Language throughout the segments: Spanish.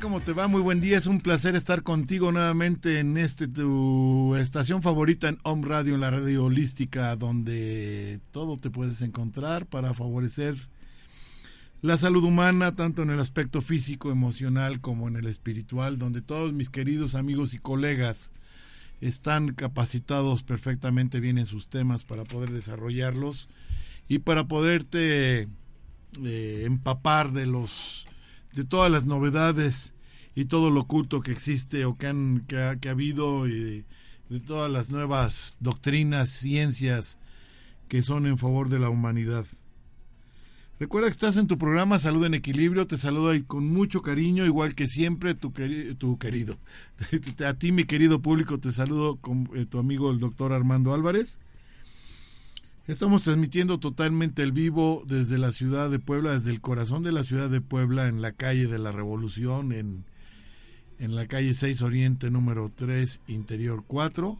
¿Cómo te va? Muy buen día. Es un placer estar contigo nuevamente en este tu estación favorita en Home Radio, en la radio holística, donde todo te puedes encontrar para favorecer la salud humana, tanto en el aspecto físico, emocional como en el espiritual, donde todos mis queridos amigos y colegas están capacitados perfectamente bien en sus temas para poder desarrollarlos y para poderte eh, empapar de los de todas las novedades y todo lo oculto que existe o que, han, que, ha, habido y de, todas las nuevas doctrinas, ciencias que son en favor de la humanidad. Recuerda que estás en tu programa Salud en Equilibrio, te saludo ahí con mucho cariño, igual que siempre, tu, tu querido. A ti, mi querido público, te saludo con eh, tu amigo el doctor Armando Álvarez. Estamos transmitiendo totalmente el vivo desde la ciudad de Puebla, desde el corazón de la ciudad de Puebla, en la calle de la Revolución, en, en la calle 6 Oriente número 3, Interior 4.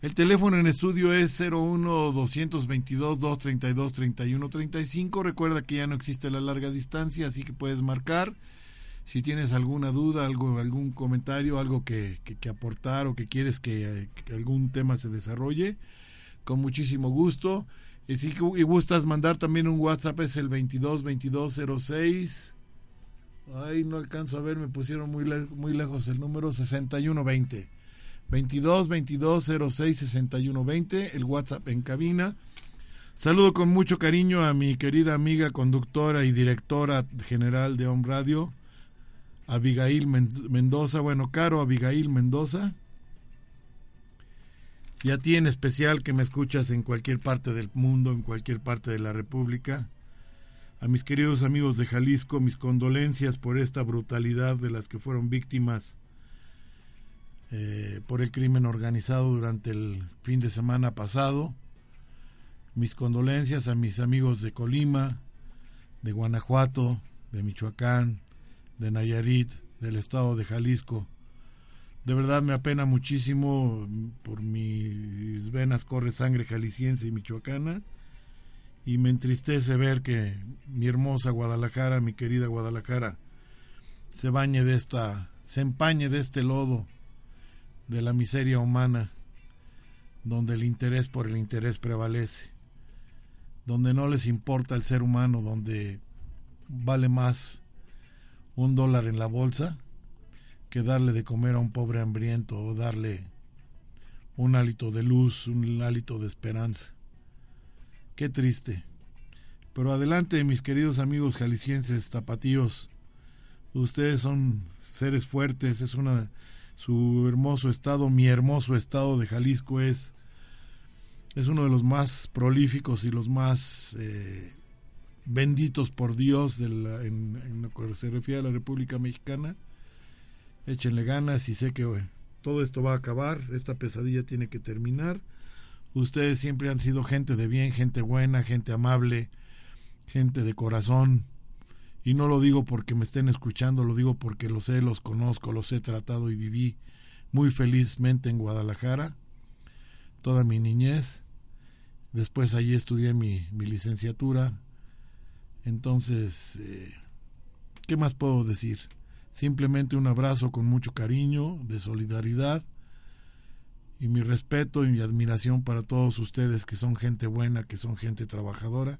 El teléfono en estudio es 01 222 232 3135. Recuerda que ya no existe la larga distancia, así que puedes marcar. Si tienes alguna duda, algo, algún comentario, algo que, que, aportar o que quieres que, que algún tema se desarrolle, con muchísimo gusto. Y si gustas mandar también un WhatsApp es el 22 2206. Ay, no alcanzo a ver, me pusieron muy, muy lejos el número 6120. 22 2206 6120, el WhatsApp en cabina. Saludo con mucho cariño a mi querida amiga conductora y directora general de Home Radio, Abigail Mendoza. Bueno, Caro Abigail Mendoza y a ti en especial que me escuchas en cualquier parte del mundo, en cualquier parte de la República, a mis queridos amigos de Jalisco, mis condolencias por esta brutalidad de las que fueron víctimas eh, por el crimen organizado durante el fin de semana pasado. Mis condolencias a mis amigos de Colima, de Guanajuato, de Michoacán, de Nayarit, del estado de Jalisco, de verdad me apena muchísimo, por mis venas corre sangre jalisciense y michoacana, y me entristece ver que mi hermosa Guadalajara, mi querida Guadalajara, se bañe de esta, se empañe de este lodo de la miseria humana, donde el interés por el interés prevalece, donde no les importa el ser humano, donde vale más un dólar en la bolsa que darle de comer a un pobre hambriento o darle un hálito de luz, un hálito de esperanza. Qué triste. Pero adelante, mis queridos amigos jaliscienses, tapatíos. Ustedes son seres fuertes, es una su hermoso estado, mi hermoso estado de Jalisco es es uno de los más prolíficos y los más eh, benditos por Dios en, lo que se refiere a la República Mexicana. Échenle ganas y sé que todo esto va a acabar, esta pesadilla tiene que terminar. Ustedes siempre han sido gente de bien, gente buena, gente amable, gente de corazón. Y no lo digo porque me estén escuchando, lo digo porque los sé, los conozco, los he tratado y viví muy felizmente en Guadalajara toda mi niñez. Después allí estudié mi, licenciatura. Entonces, eh, ¿qué más puedo decir? Simplemente un abrazo con mucho cariño, de solidaridad y mi respeto y mi admiración para todos ustedes que son gente buena, que son gente trabajadora.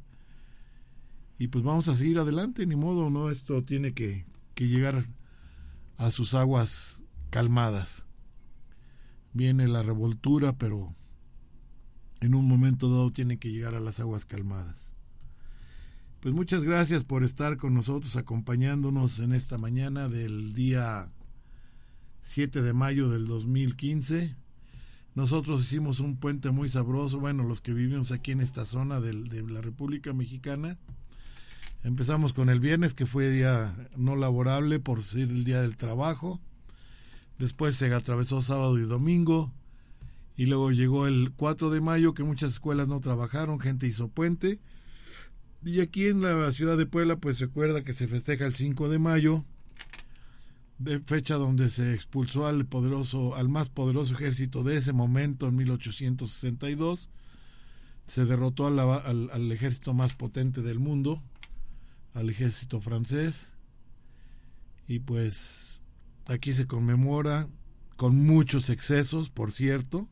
Y pues vamos a seguir adelante, ni modo, ¿no? Esto tiene que, que llegar a sus aguas calmadas. Viene la revoltura, pero en un momento dado tiene que llegar a las aguas calmadas. Pues muchas gracias por estar con nosotros, acompañándonos en esta mañana del día 7 de mayo del 2015. Nosotros hicimos un puente muy sabroso, bueno, los que vivimos aquí en esta zona de, de la República Mexicana. Empezamos con el viernes, que fue día no laborable por ser el día del trabajo. Después se atravesó sábado y domingo y luego llegó el 4 de mayo que muchas escuelas no trabajaron, gente hizo puente. Y aquí en la ciudad de Puebla pues recuerda que se festeja el 5 de mayo, de fecha donde se expulsó al poderoso al más poderoso ejército de ese momento en 1862. Se derrotó al, al ejército más potente del mundo, al ejército francés. Y pues aquí se conmemora con muchos excesos, por cierto,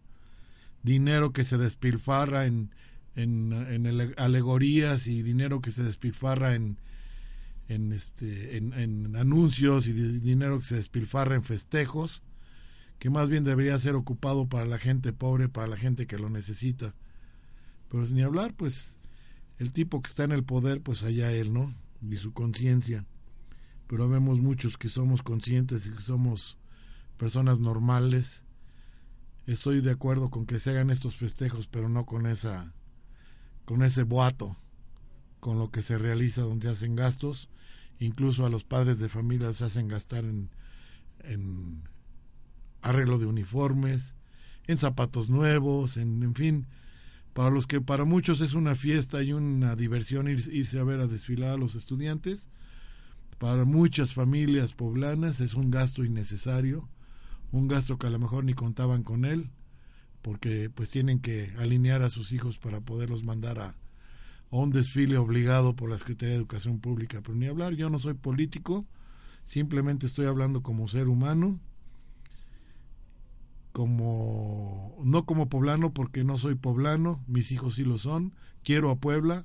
dinero que se despilfarra en, en, alegorías y dinero que se despilfarra en, en, este, en, anuncios y dinero que se despilfarra en festejos, que más bien debería ser ocupado para la gente pobre, para la gente que lo necesita. Pero ni hablar, pues el tipo que está en el poder, pues allá él, ¿no? Y su conciencia. Pero vemos muchos que somos conscientes y que somos personas normales estoy de acuerdo con que se hagan estos festejos, pero no con esa con ese boato con lo que se realiza donde hacen gastos, incluso a los padres de familia se hacen gastar en, en arreglo de uniformes, en zapatos nuevos, en, en fin, para los que para muchos es una fiesta y una diversión irse a ver a desfilar a los estudiantes, para muchas familias poblanas es un gasto innecesario un gasto que a lo mejor ni contaban con él, porque pues tienen que alinear a sus hijos para poderlos mandar a, un desfile obligado por la Secretaría de Educación Pública. Pero ni hablar, yo no soy político, simplemente estoy hablando como ser humano, como no como poblano porque no soy poblano, mis hijos sí lo son, quiero a Puebla,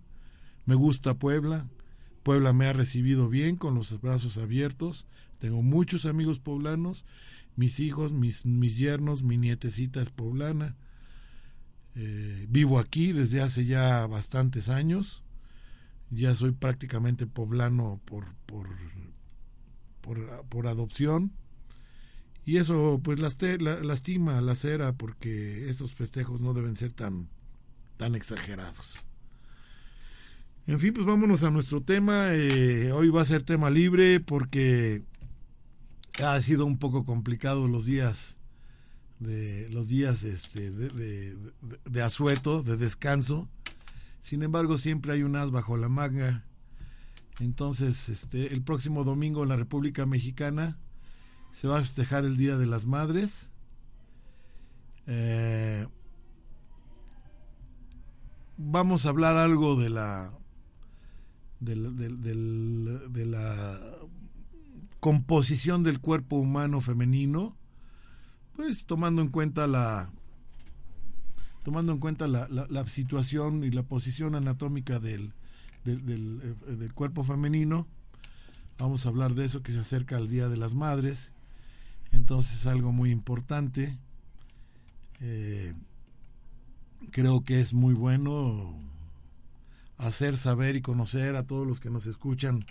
me gusta Puebla, Puebla me ha recibido bien con los brazos abiertos, tengo muchos amigos poblanos mis hijos, mis, mis yernos, mi nietecita es poblana. Eh, vivo aquí desde hace ya bastantes años. Ya soy prácticamente poblano por, por, por, adopción. Y eso pues lastima la cera porque esos festejos no deben ser tan, tan exagerados. En fin, pues vámonos a nuestro tema. Eh, hoy va a ser tema libre porque ha sido un poco complicado los días de los días este de, de, asueto, de descanso. Sin embargo, siempre hay un as bajo la manga. Entonces, este, el próximo domingo en la República Mexicana se va a festejar el Día de las Madres. Eh, vamos a hablar algo de la de la composición del cuerpo humano femenino, pues tomando en cuenta la, tomando en cuenta la, la, situación y la posición anatómica del, del, del, cuerpo femenino. Vamos a hablar de eso que se acerca al Día de las Madres. Entonces, algo muy importante. Eh, creo que es muy bueno hacer saber y conocer a todos los que nos escuchan.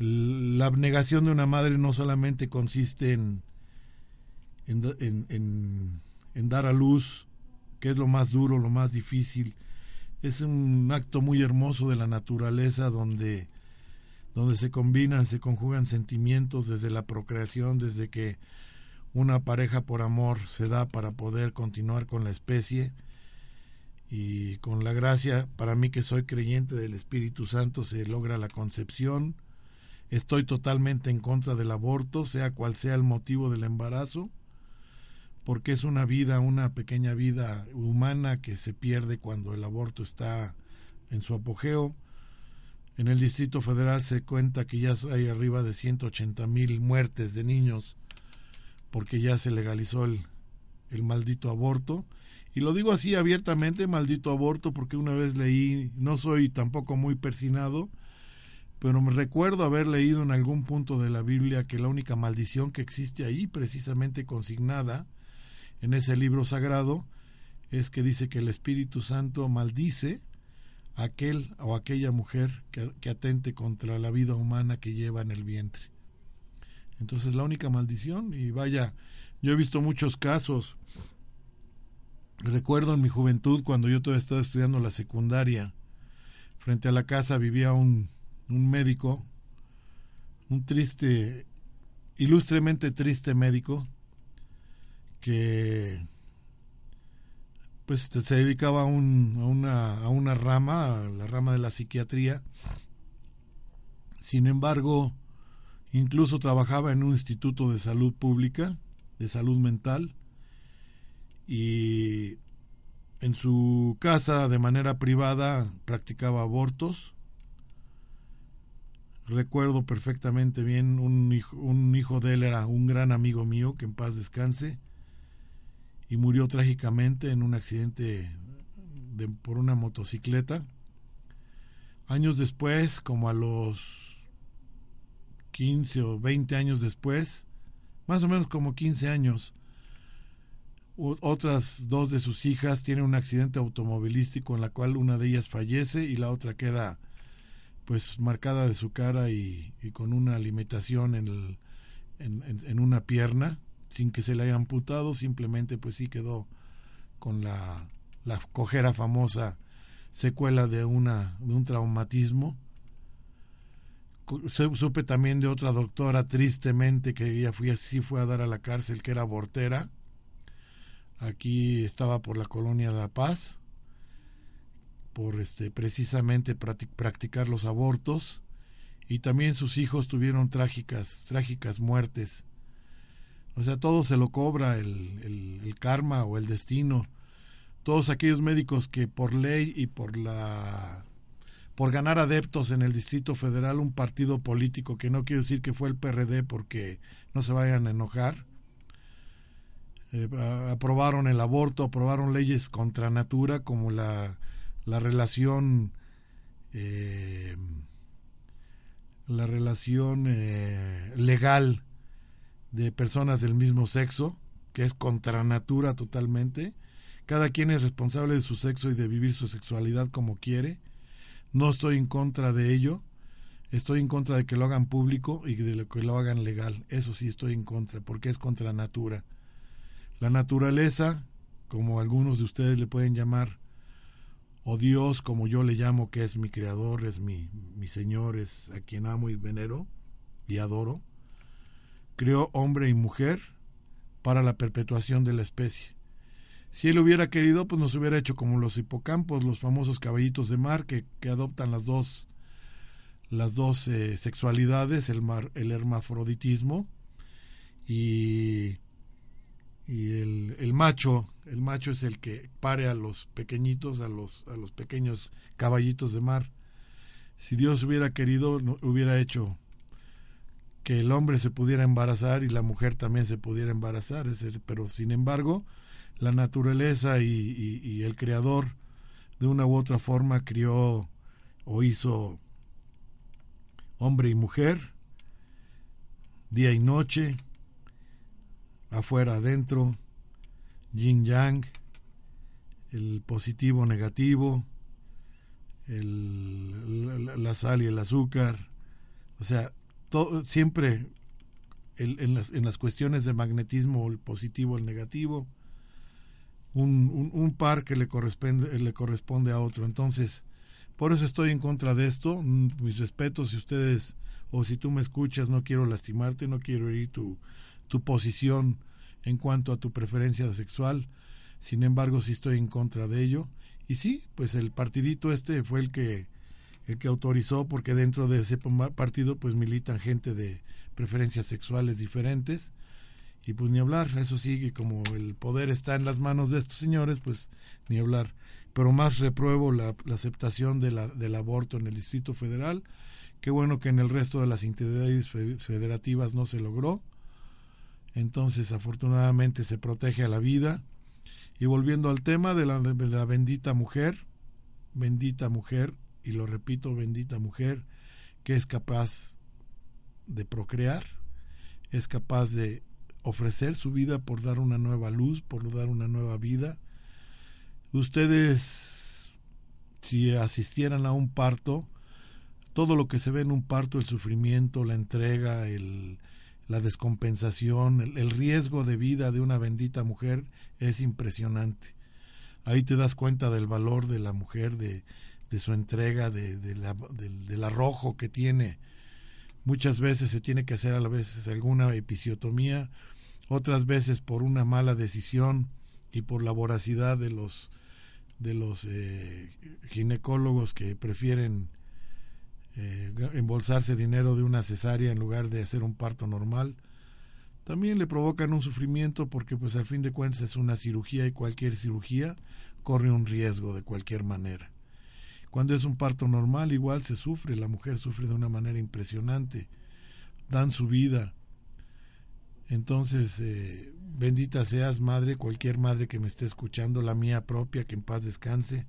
La abnegación de una madre no solamente consiste en, en, dar a luz, que es lo más duro, lo más difícil. Es un acto muy hermoso de la naturaleza donde, donde se combinan, se conjugan sentimientos desde la procreación, desde que una pareja por amor se da para poder continuar con la especie y con la gracia, para mí que soy creyente del Espíritu Santo, se logra la concepción. Estoy totalmente en contra del aborto, sea cual sea el motivo del embarazo, porque es una vida, una pequeña vida humana que se pierde cuando el aborto está en su apogeo. En el Distrito Federal se cuenta que ya hay arriba de 180 mil muertes de niños porque ya se legalizó el, el maldito aborto y lo digo así abiertamente, maldito aborto, porque una vez leí, no soy tampoco muy persinado, pero me recuerdo haber leído en algún punto de la Biblia que la única maldición que existe ahí, precisamente consignada en ese libro sagrado, es que dice que el Espíritu Santo maldice a aquel o aquella mujer que, que atente contra la vida humana que lleva en el vientre. Entonces la única maldición, y vaya, yo he visto muchos casos Recuerdo en mi juventud, cuando yo todavía estaba estudiando la secundaria, frente a la casa vivía un, un médico, un triste, ilustremente triste médico, que pues se dedicaba a, un, a, una, a una rama, a la rama de la psiquiatría. Sin embargo, incluso trabajaba en un instituto de salud pública, de salud mental, y en su casa de manera privada practicaba abortos. Recuerdo perfectamente bien, un hijo, un hijo de él era un gran amigo mío, que en paz descanse, y murió trágicamente en un accidente de, por una motocicleta. Años después, como a los 15 o 20 años después, más o menos como 15 años, otras dos de sus hijas tienen un accidente automovilístico en la cual una de ellas fallece y la otra queda pues marcada de su cara y, con una limitación en, en, una pierna sin que se le haya amputado simplemente pues sí quedó con la, la cojera famosa secuela de una de un traumatismo. Supe también de otra doctora tristemente que ella fue, sí fue a dar a la cárcel que era abortera. Aquí estaba por la colonia La Paz, por este precisamente practicar los abortos y también sus hijos tuvieron trágicas trágicas muertes. O sea, todo se lo cobra el, el karma o el destino. Todos aquellos médicos que por ley y por la por ganar adeptos en el Distrito Federal, un partido político que no quiero decir que fue el PRD porque no se vayan a enojar, eh, aprobaron el aborto, aprobaron leyes contra natura como la, la relación eh, la relación eh, legal de personas del mismo sexo, que es contra natura totalmente. Cada quien es responsable de su sexo y de vivir su sexualidad como quiere. No estoy en contra de ello. Estoy en contra de que lo hagan público y de que lo hagan legal. Eso sí estoy en contra, porque es contra natura. La naturaleza, como algunos de ustedes le pueden llamar, o Dios, como yo le llamo, que es mi creador, es mi, mi Señor, es a quien amo y venero y adoro, creó hombre y mujer para la perpetuación de la especie. Si él hubiera querido, pues nos hubiera hecho como los hipocampos, los famosos caballitos de mar que, que adoptan las dos, las dos eh, sexualidades, el, mar, el hermafroditismo y y el, el, macho el macho es el que pare a los pequeñitos a los a los pequeños caballitos de mar. Si Dios hubiera querido hubiera hecho que el hombre se pudiera embarazar y la mujer también se pudiera embarazar pero sin embargo la naturaleza y, el creador de una u otra forma crió o hizo hombre y mujer, día y noche, afuera, adentro, yin yang, el positivo, negativo, el, la, sal y el azúcar, o sea, todo, siempre en, las, en las cuestiones de magnetismo, el positivo, el negativo, un, un, par que le corresponde, le corresponde a otro. Entonces, por eso estoy en contra de esto. Mis respetos si ustedes o si tú me escuchas, no quiero lastimarte, no quiero herir tu, tu posición en cuanto a tu preferencia sexual. Sin embargo, sí estoy en contra de ello. Y sí, pues el partidito este fue el que el que autorizó porque dentro de ese partido pues militan gente de preferencias sexuales diferentes y pues ni hablar, eso sí, como el poder está en las manos de estos señores, pues ni hablar. Pero más repruebo la, aceptación de la, del aborto en el Distrito Federal. Qué bueno que en el resto de las entidades federativas no se logró. Entonces, afortunadamente, se protege a la vida. Y volviendo al tema de la, de la bendita mujer, bendita mujer, y lo repito, bendita mujer, que es capaz de procrear, es capaz de ofrecer su vida por dar una nueva luz, por dar una nueva vida. Ustedes, si asistieran a un parto, todo lo que se ve en un parto, el sufrimiento, la entrega, el, la descompensación, el, riesgo de vida de una bendita mujer es impresionante. Ahí te das cuenta del valor de la mujer, de, de su entrega, de, la, del arrojo que tiene Muchas veces se tiene que hacer a la vez alguna episiotomía, otras veces por una mala decisión y por la voracidad de los de los eh, ginecólogos que prefieren eh, embolsarse dinero de una cesárea en lugar de hacer un parto normal también le provocan un sufrimiento porque pues al fin de cuentas es una cirugía y cualquier cirugía corre un riesgo de cualquier manera cuando es un parto normal, igual se sufre, la mujer sufre de una manera impresionante, dan su vida. Entonces, eh, bendita seas, madre, cualquier madre que me esté escuchando, la mía propia, que en paz descanse.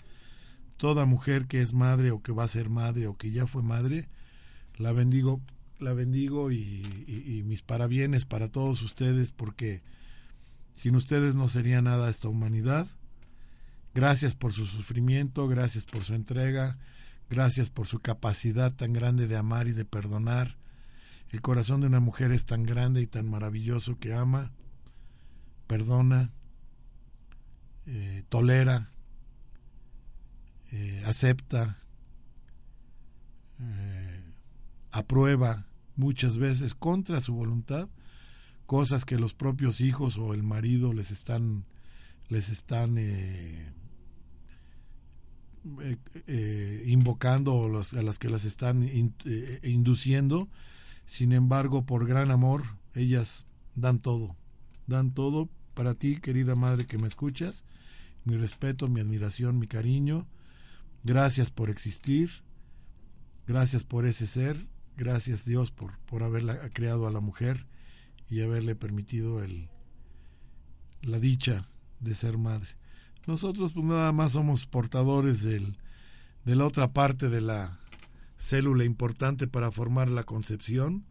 Toda mujer que es madre o que va a ser madre o que ya fue madre, la bendigo, la bendigo y, mis parabienes para todos ustedes, porque sin ustedes no sería nada esta humanidad Gracias por su sufrimiento, gracias por su entrega, gracias por su capacidad tan grande de amar y de perdonar. El corazón de una mujer es tan grande y tan maravilloso que ama, perdona, eh, tolera, eh, acepta, eh, aprueba muchas veces contra su voluntad cosas que los propios hijos o el marido les están les están eh, eh, invocando a las que las están induciendo. Sin embargo, por gran amor, ellas dan todo. Dan todo para ti, querida madre que me escuchas. Mi respeto, mi admiración, mi cariño. Gracias por existir. Gracias por ese ser. Gracias Dios por, por haberla creado a la mujer y haberle permitido el, la dicha de ser madre. Nosotros pues nada más somos portadores del, de la otra parte de la célula importante para formar la concepción.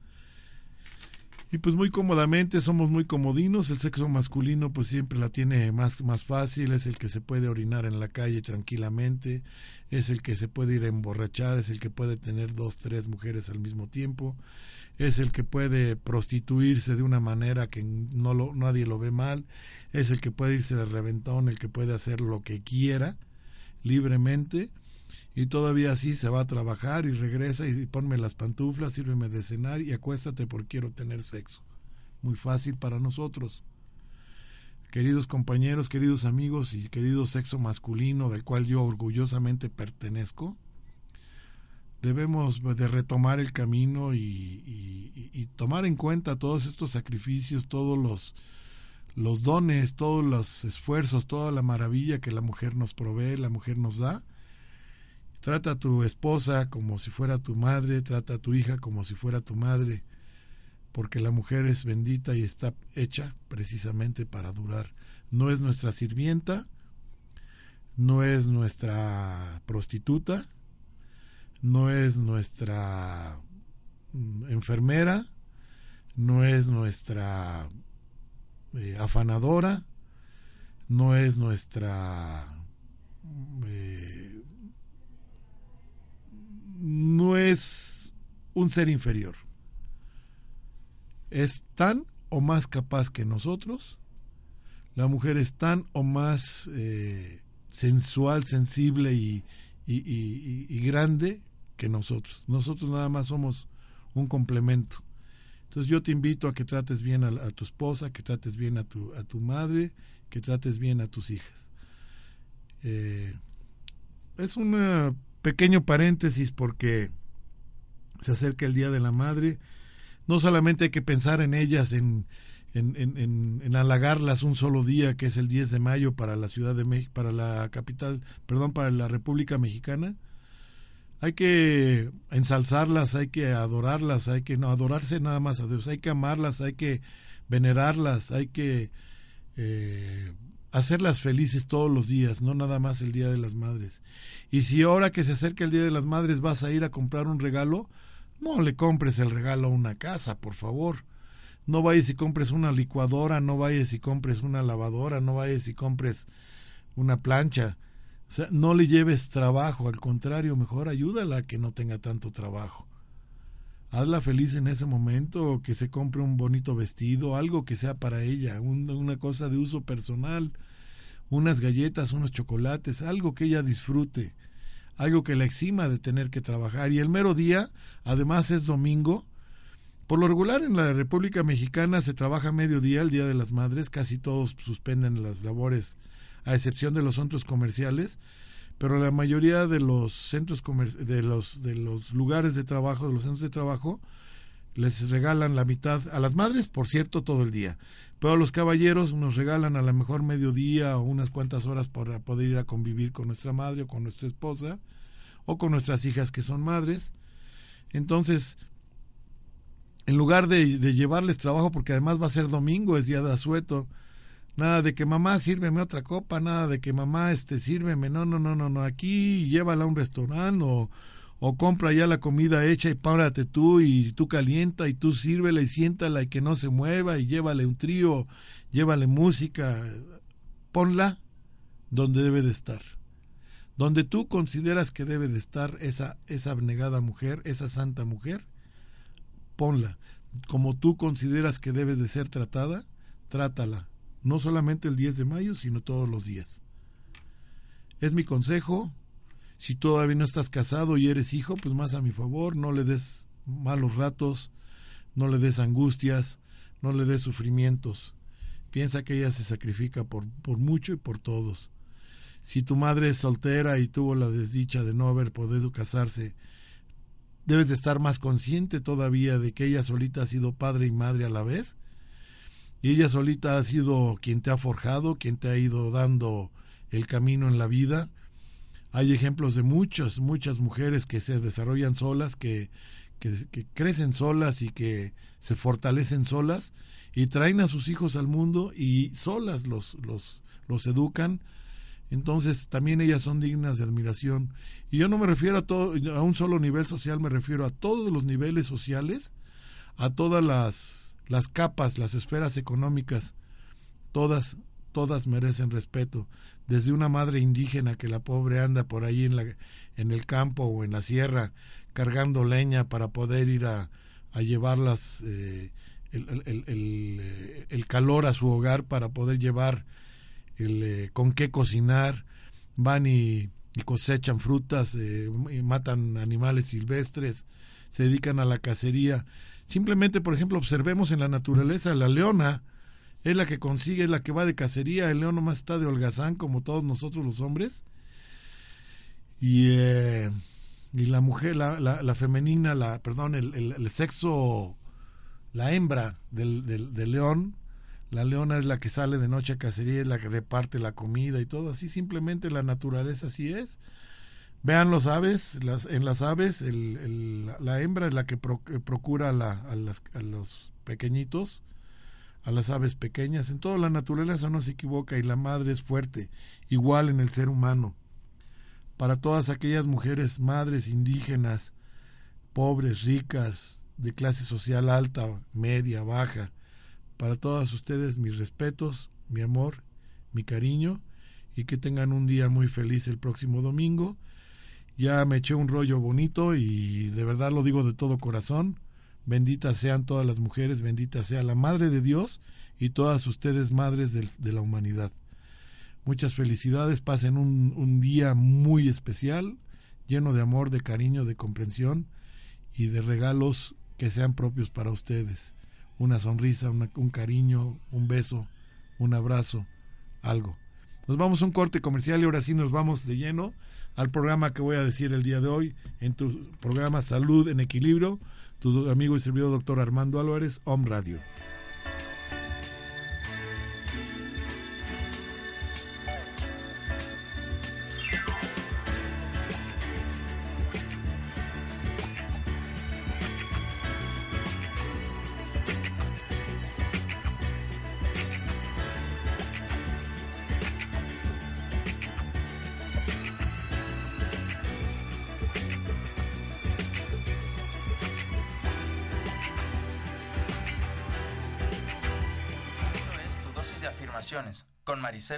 Y pues muy cómodamente somos muy comodinos, el sexo masculino pues siempre la tiene más, más fácil, es el que se puede orinar en la calle tranquilamente, es el que se puede ir a emborrachar, es el que puede tener dos, tres mujeres al mismo tiempo, es el que puede prostituirse de una manera que no lo, nadie lo ve mal, es el que puede irse de reventón, el que puede hacer lo que quiera libremente y todavía así se va a trabajar y regresa y ponme las pantuflas, sírveme de cenar y acuéstate porque quiero tener sexo. Muy fácil para nosotros. Queridos compañeros, queridos amigos y querido sexo masculino del cual yo orgullosamente pertenezco, debemos de retomar el camino y, tomar en cuenta todos estos sacrificios, todos los, los dones, todos los esfuerzos, toda la maravilla que la mujer nos provee, la mujer nos da. Trata a tu esposa como si fuera tu madre, trata a tu hija como si fuera tu madre, porque la mujer es bendita y está hecha precisamente para durar. No es nuestra sirvienta, no es nuestra prostituta, no es nuestra mm, enfermera, no es nuestra eh, afanadora, no es nuestra... Eh, no es un ser inferior. Es tan o más capaz que nosotros. La mujer es tan o más eh, sensual, sensible y, y, grande que nosotros. Nosotros nada más somos un complemento. Entonces yo te invito a que trates bien a, tu esposa, que trates bien a tu, a tu madre, que trates bien a tus hijas. Eh, es un pequeño paréntesis porque se acerca el Día de la Madre. No solamente hay que pensar en ellas, en, en, en, en, halagarlas un solo día, que es el 10 de mayo para la Ciudad de México, para la capital, perdón, para la República Mexicana. Hay que ensalzarlas, hay que adorarlas, hay que no adorarse nada más a Dios, hay que amarlas, hay que venerarlas, hay que eh, hacerlas felices todos los días, no nada más el Día de las Madres. Y si ahora que se acerca el Día de las Madres vas a ir a comprar un regalo, no le compres el regalo a una casa, por favor no vayas y compres una licuadora, no vayas y compres una lavadora, no vayas y compres una plancha. O sea, no le lleves trabajo, al contrario, mejor ayúdala a que no tenga tanto trabajo. Hazla feliz en ese momento, que se compre un bonito vestido, algo que sea para ella, una cosa de uso personal, unas galletas, unos chocolates, algo que ella disfrute, algo que la exima de tener que trabajar. Y el mero día, además es domingo, por lo regular en la República Mexicana se trabaja mediodía, el Día de las Madres, casi todos suspenden las labores, a excepción de los centros comerciales, pero la mayoría de los centros de los de los lugares de trabajo, de los centros de trabajo, les regalan la mitad a las madres, por cierto, todo el día. Pero a los caballeros nos regalan a lo mejor mediodía o unas cuantas horas para poder ir a convivir con nuestra madre o con nuestra esposa o con nuestras hijas que son madres. Entonces, en lugar de, llevarles trabajo, porque además va a ser domingo, es día de asueto, nada de que mamá sírveme otra copa, nada de que mamá este sírveme, no, no, no, no, no, aquí llévala a un restaurante o, compra ya la comida hecha y párate tú y tú calienta y tú sírvela y siéntala y que no se mueva y llévale un trío, llévale música, ponla donde debe de estar. Donde tú consideras que debe de estar esa, esa abnegada mujer, esa santa mujer, ponla. Como tú consideras que debe de ser tratada, trátala. No solamente el 10 de mayo, sino todos los días. Es mi consejo. Si todavía no estás casado y eres hijo, pues más a mi favor, no le des malos ratos, no le des angustias, no le des sufrimientos. Piensa que ella se sacrifica por, por mucho y por todos. Si tu madre es soltera y tuvo la desdicha de no haber podido casarse debes de estar más consciente todavía de que ella solita ha sido padre y madre a la vez. Y ella solita ha sido quien te ha forjado, quien te ha ido dando el camino en la vida. Hay ejemplos de muchas, muchas mujeres que se desarrollan solas, que, que, crecen solas y que se fortalecen solas y traen a sus hijos al mundo y solas los, los, los educan entonces también ellas son dignas de admiración. Y yo no me refiero a, todo, a un solo nivel social, me refiero a todos los niveles sociales, a todas las, las capas, las esferas económicas, todas, todas merecen respeto. Desde una madre indígena que la pobre anda por ahí en, la, en el campo o en la sierra cargando leña para poder ir a, a llevarlas eh, el, el, calor a su hogar, para poder llevar eh, con qué cocinar, van y, cosechan frutas, eh, y matan animales silvestres, se dedican a la cacería. Simplemente, por ejemplo, observemos en la naturaleza, la leona es la que consigue, es la que va de cacería, el león nomás está de holgazán como todos nosotros los hombres. Y, eh, y la mujer, la, la, femenina, la, perdón, el, el, sexo, la hembra del, del, del león, la leona es la que sale de noche a cacería, es la que reparte la comida y todo. Así simplemente la naturaleza así es. Vean los aves, las, en las aves el, la hembra es la que procura la, a, los pequeñitos, a las aves pequeñas. En toda la naturaleza no se equivoca y la madre es fuerte, igual en el ser humano. Para todas aquellas mujeres madres indígenas, pobres, ricas, de clase social alta, media, baja, para todas ustedes mis respetos, mi amor, mi cariño y que tengan un día muy feliz el próximo domingo. Ya me eché un rollo bonito y de verdad lo digo de todo corazón. Benditas sean todas las mujeres, bendita sea la Madre de Dios y todas ustedes madres de, la humanidad. Muchas felicidades, pasen un, día muy especial, lleno de amor, de cariño, de comprensión y de regalos que sean propios para ustedes. Una sonrisa, un cariño, un beso, un abrazo, algo. Nos vamos a un corte comercial y ahora sí nos vamos de lleno al programa que voy a decir el día de hoy en tu programa Salud en Equilibrio tu amigo y servidor doctor Armando Álvarez, Om Radio.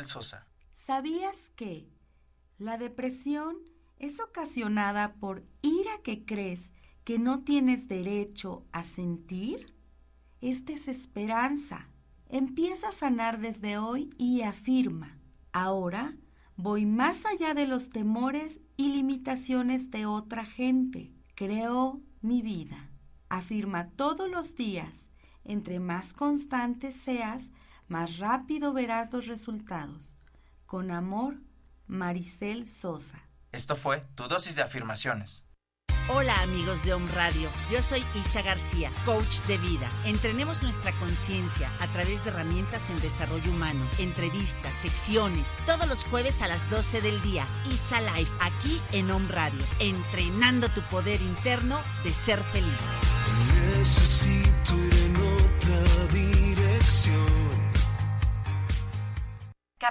Sosa. ¿Sabías que la depresión es ocasionada por ira que crees que no tienes derecho a sentir? Es desesperanza. Empieza a sanar desde hoy y afirma, ahora voy más allá de los temores y limitaciones de otra gente. Creo mi vida. Afirma todos los días. Entre más constante seas, más rápido verás los resultados. Con amor, Maricel Sosa. Esto fue tu dosis de afirmaciones. Hola amigos de Home Radio, yo soy Isa García, coach de vida. Entrenemos nuestra conciencia a través de herramientas en desarrollo humano, entrevistas, secciones, todos los jueves a las 12 del día. Isa Live, aquí en Home Radio, entrenando tu poder interno de ser feliz. Necesito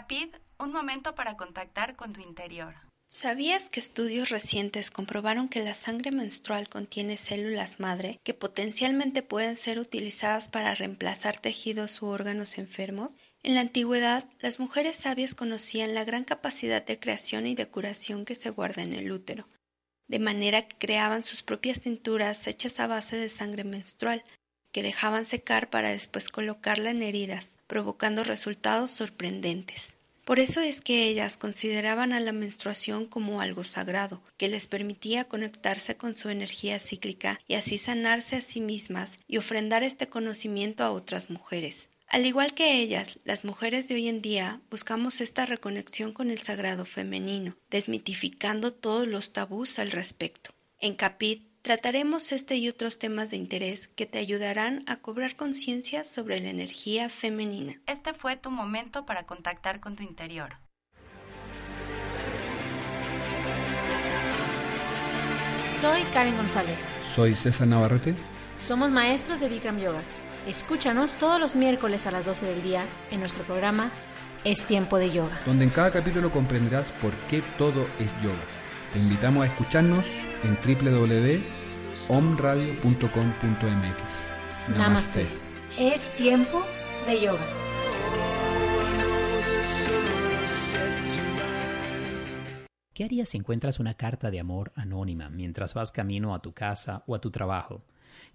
Capid, un momento para contactar con tu interior. ¿Sabías que estudios recientes comprobaron que la sangre menstrual contiene células madre que potencialmente pueden ser utilizadas para reemplazar tejidos u órganos enfermos? En la antigüedad, las mujeres sabias conocían la gran capacidad de creación y de curación que se guarda en el útero, de manera que creaban sus propias cinturas hechas a base de sangre menstrual, que dejaban secar para después colocarla en heridas, provocando resultados sorprendentes. Por eso es que ellas consideraban a la menstruación como algo sagrado, que les permitía conectarse con su energía cíclica y así sanarse a sí mismas y ofrendar este conocimiento a otras mujeres. Al igual que ellas, las mujeres de hoy en día buscamos esta reconexión con el sagrado femenino, desmitificando todos los tabús al respecto. En Capit Trataremos este y otros temas de interés que te ayudarán a cobrar conciencia sobre la energía femenina. Este fue tu momento para contactar con tu interior. Soy Karen González. Soy César Navarrete. Somos maestros de Bikram Yoga. Escúchanos todos los miércoles a las 12 del día en nuestro programa Es Tiempo de Yoga. Donde en cada capítulo comprenderás por qué todo es yoga te invitamos a escucharnos en www.omradio.com.mx. Namaste. Es tiempo de yoga. ¿Qué harías si encuentras una carta de amor anónima mientras vas camino a tu casa o a tu trabajo?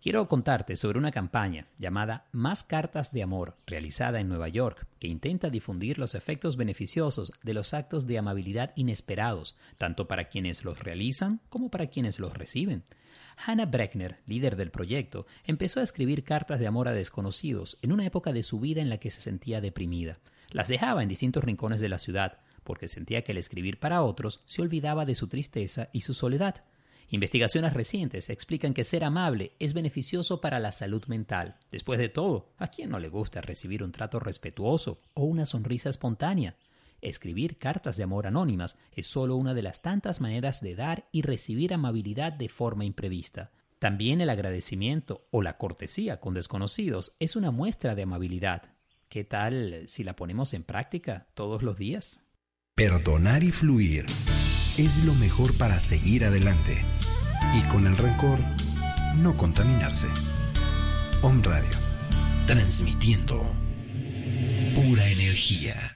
Quiero contarte sobre una campaña llamada Más Cartas de Amor, realizada en Nueva York, que intenta difundir los efectos beneficiosos de los actos de amabilidad inesperados, tanto para quienes los realizan como para quienes los reciben. Hannah Breckner, líder del proyecto, empezó a escribir cartas de amor a desconocidos en una época de su vida en la que se sentía deprimida. Las dejaba en distintos rincones de la ciudad, porque sentía que al escribir para otros se olvidaba de su tristeza y su soledad. Investigaciones recientes explican que ser amable es beneficioso para la salud mental. Después de todo, ¿a quién no le gusta recibir un trato respetuoso o una sonrisa espontánea? Escribir cartas de amor anónimas es solo una de las tantas maneras de dar y recibir amabilidad de forma imprevista. También el agradecimiento o la cortesía con desconocidos es una muestra de amabilidad. ¿Qué tal si la ponemos en práctica todos los días? Perdonar y fluir es lo mejor para seguir adelante. Y con el rencor, no contaminarse. Om Radio, transmitiendo pura energía.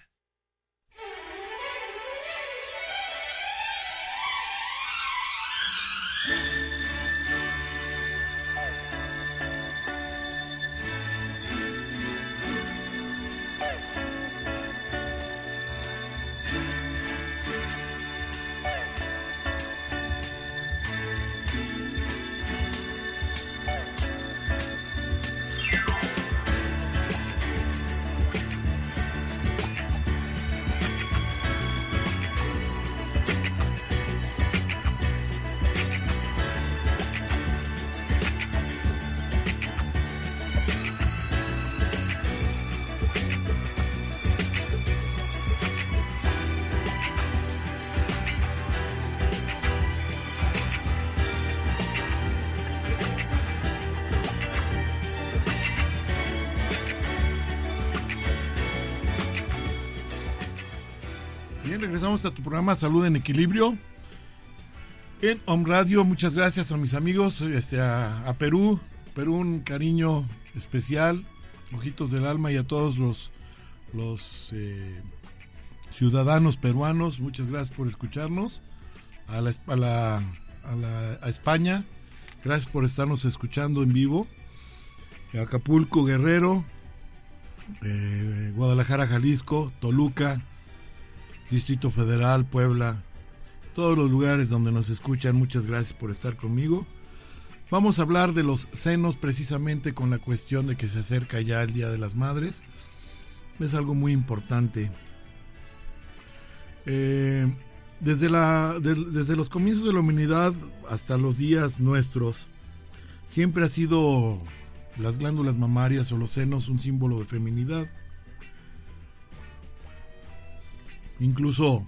Regresamos a tu programa Salud en Equilibrio. En Home Radio, muchas gracias a mis amigos, este, a, Perú, Perú un cariño especial, ojitos del alma y a todos los, los eh, ciudadanos peruanos, muchas gracias por escucharnos. A, la, a, la, a, la, a España, gracias por estarnos escuchando en vivo. Acapulco, Guerrero, eh, Guadalajara, Jalisco, Toluca, Distrito Federal, Puebla, todos los lugares donde nos escuchan, muchas gracias por estar conmigo. Vamos a hablar de los senos precisamente con la cuestión de que se acerca ya el Día de las Madres. Es algo muy importante. Eh, desde, la, desde los comienzos de la humanidad hasta los días nuestros, siempre ha sido las glándulas mamarias o los senos un símbolo de feminidad. Incluso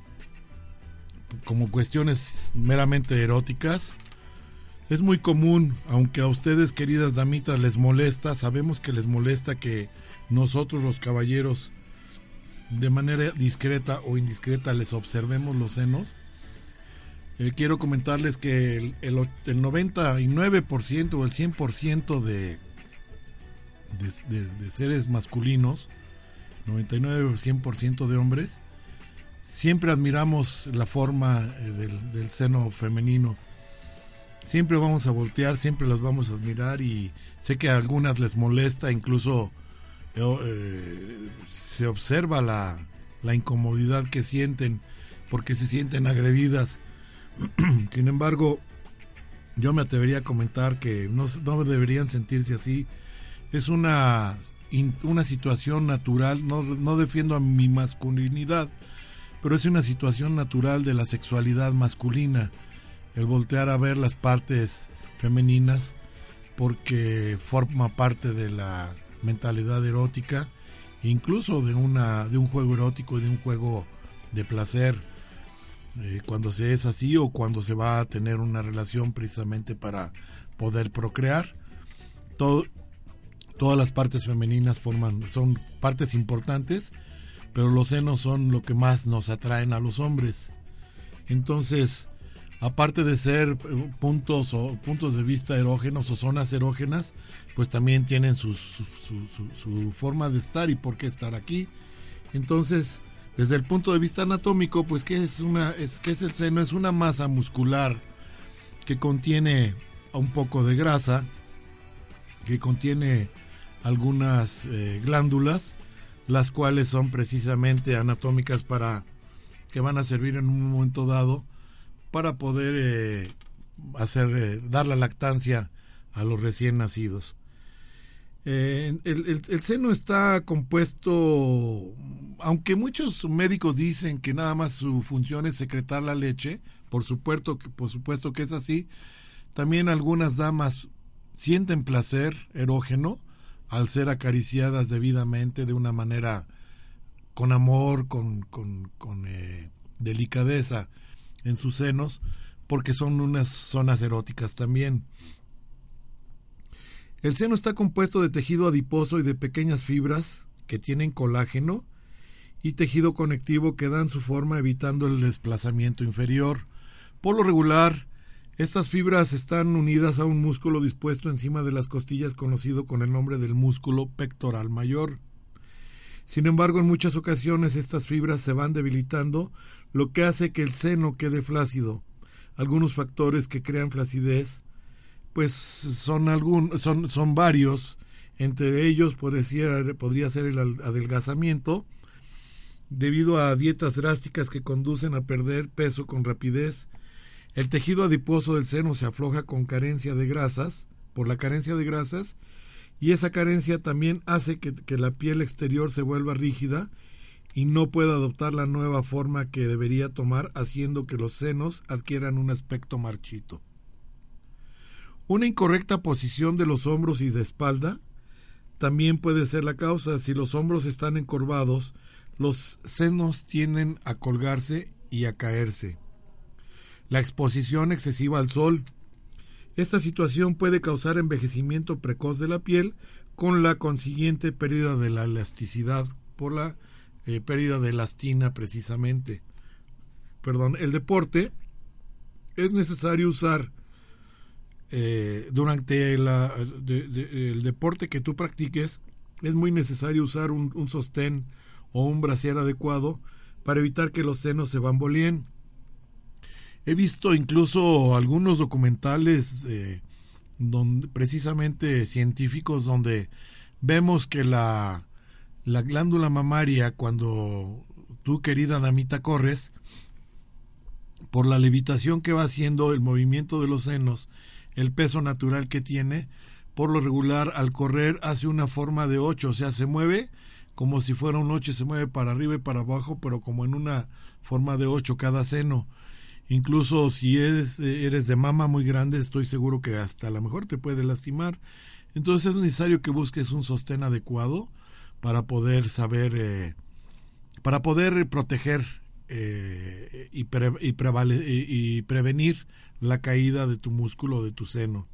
como cuestiones meramente eróticas. Es muy común, aunque a ustedes queridas damitas les molesta, sabemos que les molesta que nosotros los caballeros de manera discreta o indiscreta les observemos los senos. Eh, quiero comentarles que el, el, el 99% o el 100% de, de, de, seres masculinos, 99 o 100% de hombres, siempre admiramos la forma eh, del, seno femenino. Siempre vamos a voltear, siempre las vamos a admirar y sé que a algunas les molesta, incluso eh, se observa la, incomodidad que sienten porque se sienten agredidas. Sin embargo, yo me atrevería a comentar que no, no deberían sentirse así. Es una, una situación natural, no, no defiendo a mi masculinidad, pero es una situación natural de la sexualidad masculina, el voltear a ver las partes femeninas, porque forma parte de la mentalidad erótica, incluso de, una, de un juego erótico y de un juego de placer, eh, cuando se es así o cuando se va a tener una relación precisamente para poder procrear. Todo, todas las partes femeninas forman, son partes importantes pero los senos son lo que más nos atraen a los hombres. Entonces, aparte de ser eh, puntos o puntos de vista erógenos o zonas erógenas, pues también tienen su, su, forma de estar y por qué estar aquí. Entonces, desde el punto de vista anatómico, pues ¿qué es, una, es, ¿qué es el seno? Es una masa muscular que contiene un poco de grasa, que contiene algunas eh, glándulas las cuales son precisamente anatómicas para que van a servir en un momento dado para poder eh, hacer eh, dar la lactancia a los recién nacidos. Eh, el, seno está compuesto, aunque muchos médicos dicen que nada más su función es secretar la leche, por supuesto por supuesto que es así, también algunas damas sienten placer erógeno, al ser acariciadas debidamente de una manera con amor, con, con, eh, delicadeza en sus senos, porque son unas zonas eróticas también. El seno está compuesto de tejido adiposo y de pequeñas fibras que tienen colágeno y tejido conectivo que dan su forma evitando el desplazamiento inferior. Por lo regular, estas fibras están unidas a un músculo dispuesto encima de las costillas conocido con el nombre del músculo pectoral mayor. Sin embargo, en muchas ocasiones estas fibras se van debilitando, lo que hace que el seno quede flácido. Algunos factores que crean flacidez pues son, algún, son, son varios. Entre ellos podría, podría ser el adelgazamiento, debido a dietas drásticas que conducen a perder peso con rapidez. El tejido adiposo del seno se afloja con carencia de grasas, por la carencia de grasas, y esa carencia también hace que, que la piel exterior se vuelva rígida y no pueda adoptar la nueva forma que debería tomar, haciendo que los senos adquieran un aspecto marchito. Una incorrecta posición de los hombros y de espalda también puede ser la causa. Si los hombros están encorvados, los senos tienden a colgarse y a caerse. La exposición excesiva al sol. Esta situación puede causar envejecimiento precoz de la piel con la consiguiente pérdida de la elasticidad por la eh, pérdida de elastina precisamente. Perdón, el deporte es necesario usar eh, durante el deporte que tú practiques, es muy necesario usar un, sostén o un brasier adecuado para evitar que los senos se bamboleen. He visto incluso algunos documentales eh, donde, precisamente científicos donde vemos que la, la glándula mamaria cuando tú querida damita corres por la levitación que va haciendo el movimiento de los senos el peso natural que tiene, por lo regular al correr hace una forma de 8, o sea, se mueve como si fuera un 8, se mueve para arriba y para abajo, pero como en una forma de 8 cada seno. Incluso si eres, eres de mama muy grande, estoy seguro que hasta a lo mejor te puede lastimar. Entonces es necesario que busques un sostén adecuado para poder saber, eh, para poder proteger eh, y, y, prevenir la caída de tu músculo de tu seno.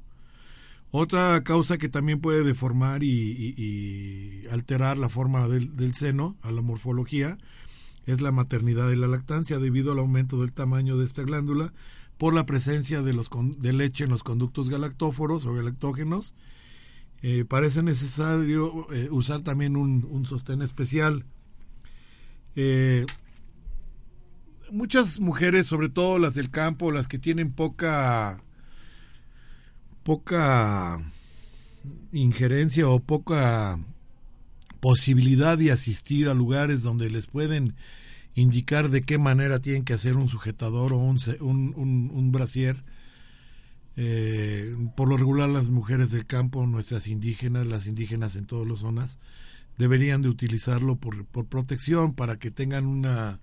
Otra causa que también puede deformar y, alterar la forma del, seno, a la morfología, es la maternidad y la lactancia debido al aumento del tamaño de esta glándula por la presencia de, los, de leche en los conductos galactóforos o galactógenos. Eh, parece necesario eh, usar también un, sostén especial. Eh, muchas mujeres, sobre todo las del campo, las que tienen poca poca injerencia o poca posibilidad de asistir a lugares donde les pueden indicar de qué manera tienen que hacer un sujetador o un, un, un, brasier. Eh, por lo regular las mujeres del campo, nuestras indígenas, las indígenas en todas las zonas, deberían de utilizarlo por, por protección para que tengan una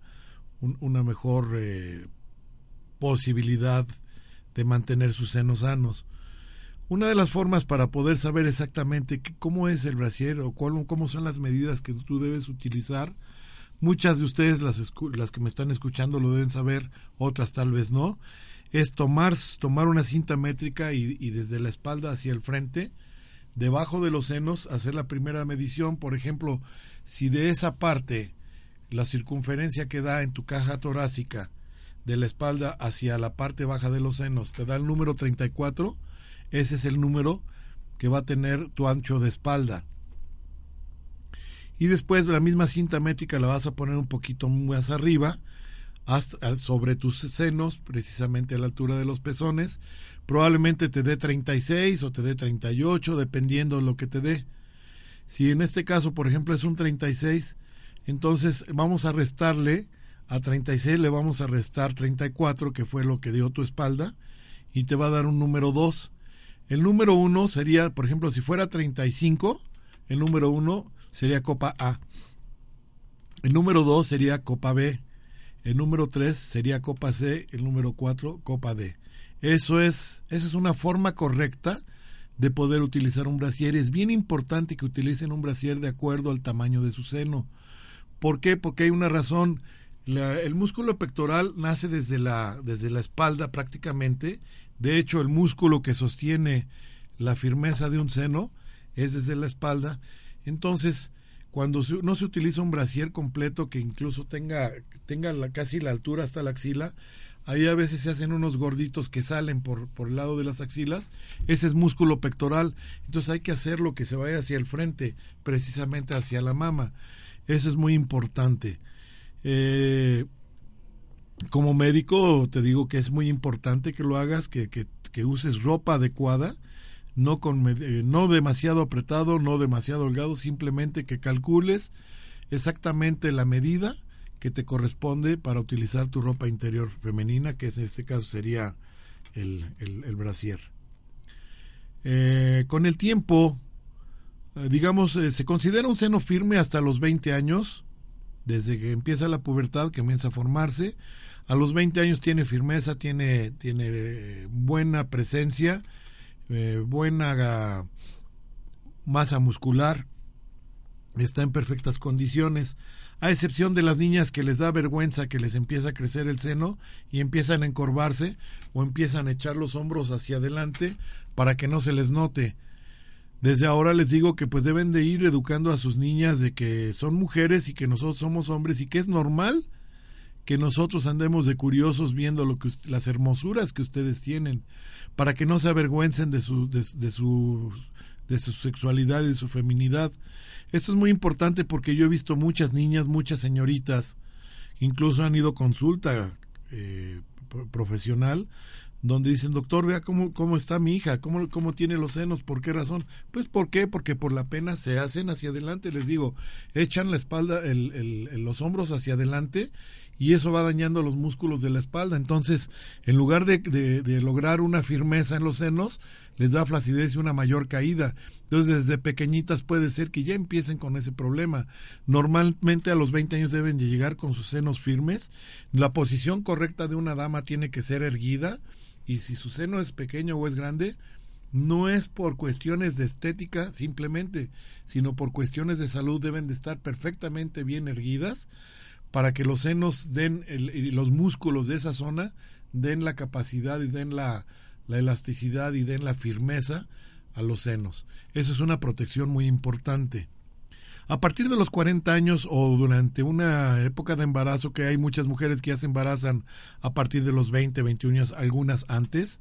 una mejor eh, posibilidad de mantener sus senos sanos. Una de las formas para poder saber exactamente cómo es el brasier o cómo son las medidas que tú debes utilizar, muchas de ustedes, las, las que me están escuchando, lo deben saber, otras tal vez no, es tomar, tomar una cinta métrica y, y desde la espalda hacia el frente, debajo de los senos, hacer la primera medición. Por ejemplo, si de esa parte la circunferencia que da en tu caja torácica de la espalda hacia la parte baja de los senos te da el número 34, ese es el número que va a tener tu ancho de espalda. Y después la misma cinta métrica la vas a poner un poquito más arriba, hasta, sobre tus senos, precisamente a la altura de los pezones. Probablemente te dé 36 o te dé 38, dependiendo de lo que te dé. Si en este caso, por ejemplo, es un 36, entonces vamos a restarle a 36, le vamos a restar 34, que fue lo que dio tu espalda, y te va a dar un número 2. El número 1 sería, por ejemplo, si fuera 35, el número 1 sería copa A. El número 2 sería copa B. El número 3 sería copa C. El número 4 copa D. Eso es, esa es una forma correcta de poder utilizar un brasier. Es bien importante que utilicen un brasier de acuerdo al tamaño de su seno ¿Por qué? Porque hay una razón. el músculo pectoral nace desde la, desde la espalda prácticamente. De hecho, el músculo que sostiene la firmeza de un seno es desde la espalda. Entonces, cuando no se utiliza un brasier completo que incluso tenga, tenga casi la altura hasta la axila, ahí a veces se hacen unos gorditos que salen por, por el lado de las axilas, ese es músculo pectoral, entonces hay que hacerlo que se vaya hacia el frente, precisamente hacia la mama, eso es muy importante. Eh, como médico te digo que es muy importante que lo hagas, que, que, uses ropa adecuada, no, con, eh, no demasiado apretado, no demasiado holgado, simplemente que calcules exactamente la medida que te corresponde para utilizar tu ropa interior femenina, que en este caso sería el, el, brasier. Eh, con el tiempo, eh, digamos, se considera un seno firme hasta los 20 años, desde que empieza la pubertad, que comienza a formarse. A los 20 años tiene firmeza, tiene, tiene buena presencia, eh, buena masa muscular, está en perfectas condiciones, a excepción de las niñas que les da vergüenza que les empieza a crecer el seno y empiezan a encorvarse o empiezan a echar los hombros hacia adelante para que no se les note. Desde ahora les digo que pues deben de ir educando a sus niñas de que son mujeres y que nosotros somos hombres y que es normal que nosotros andemos de curiosos viendo lo que las hermosuras que ustedes tienen para que no se avergüencen de su, de, su, de su sexualidad y de su feminidad. Esto es muy importante porque yo he visto muchas niñas, muchas señoritas, incluso han ido consulta eh, profesional, donde dicen, doctor, vea cómo, cómo está mi hija, cómo, cómo tiene los senos, ¿por qué razón? Pues ¿por qué? Porque por la pena se hacen hacia adelante, les digo, echan la espalda, el, el, los hombros hacia adelante y eso va dañando los músculos de la espalda. Entonces, en lugar de, de, lograr una firmeza en los senos, les da flacidez y una mayor caída. Entonces, desde pequeñitas puede ser que ya empiecen con ese problema. Normalmente a los 20 años deben de llegar con sus senos firmes. La posición correcta de una dama tiene que ser erguida y si su seno es pequeño o es grande, no es por cuestiones de estética simplemente, sino por cuestiones de salud deben de estar perfectamente bien erguidas para que los senos den y los músculos de esa zona den la capacidad y den la, la elasticidad y den la firmeza a los senos. Eso es una protección muy importante. A partir de los 40 años o durante una época de embarazo, que hay muchas mujeres que ya se embarazan a partir de los 20, 21 años, algunas antes,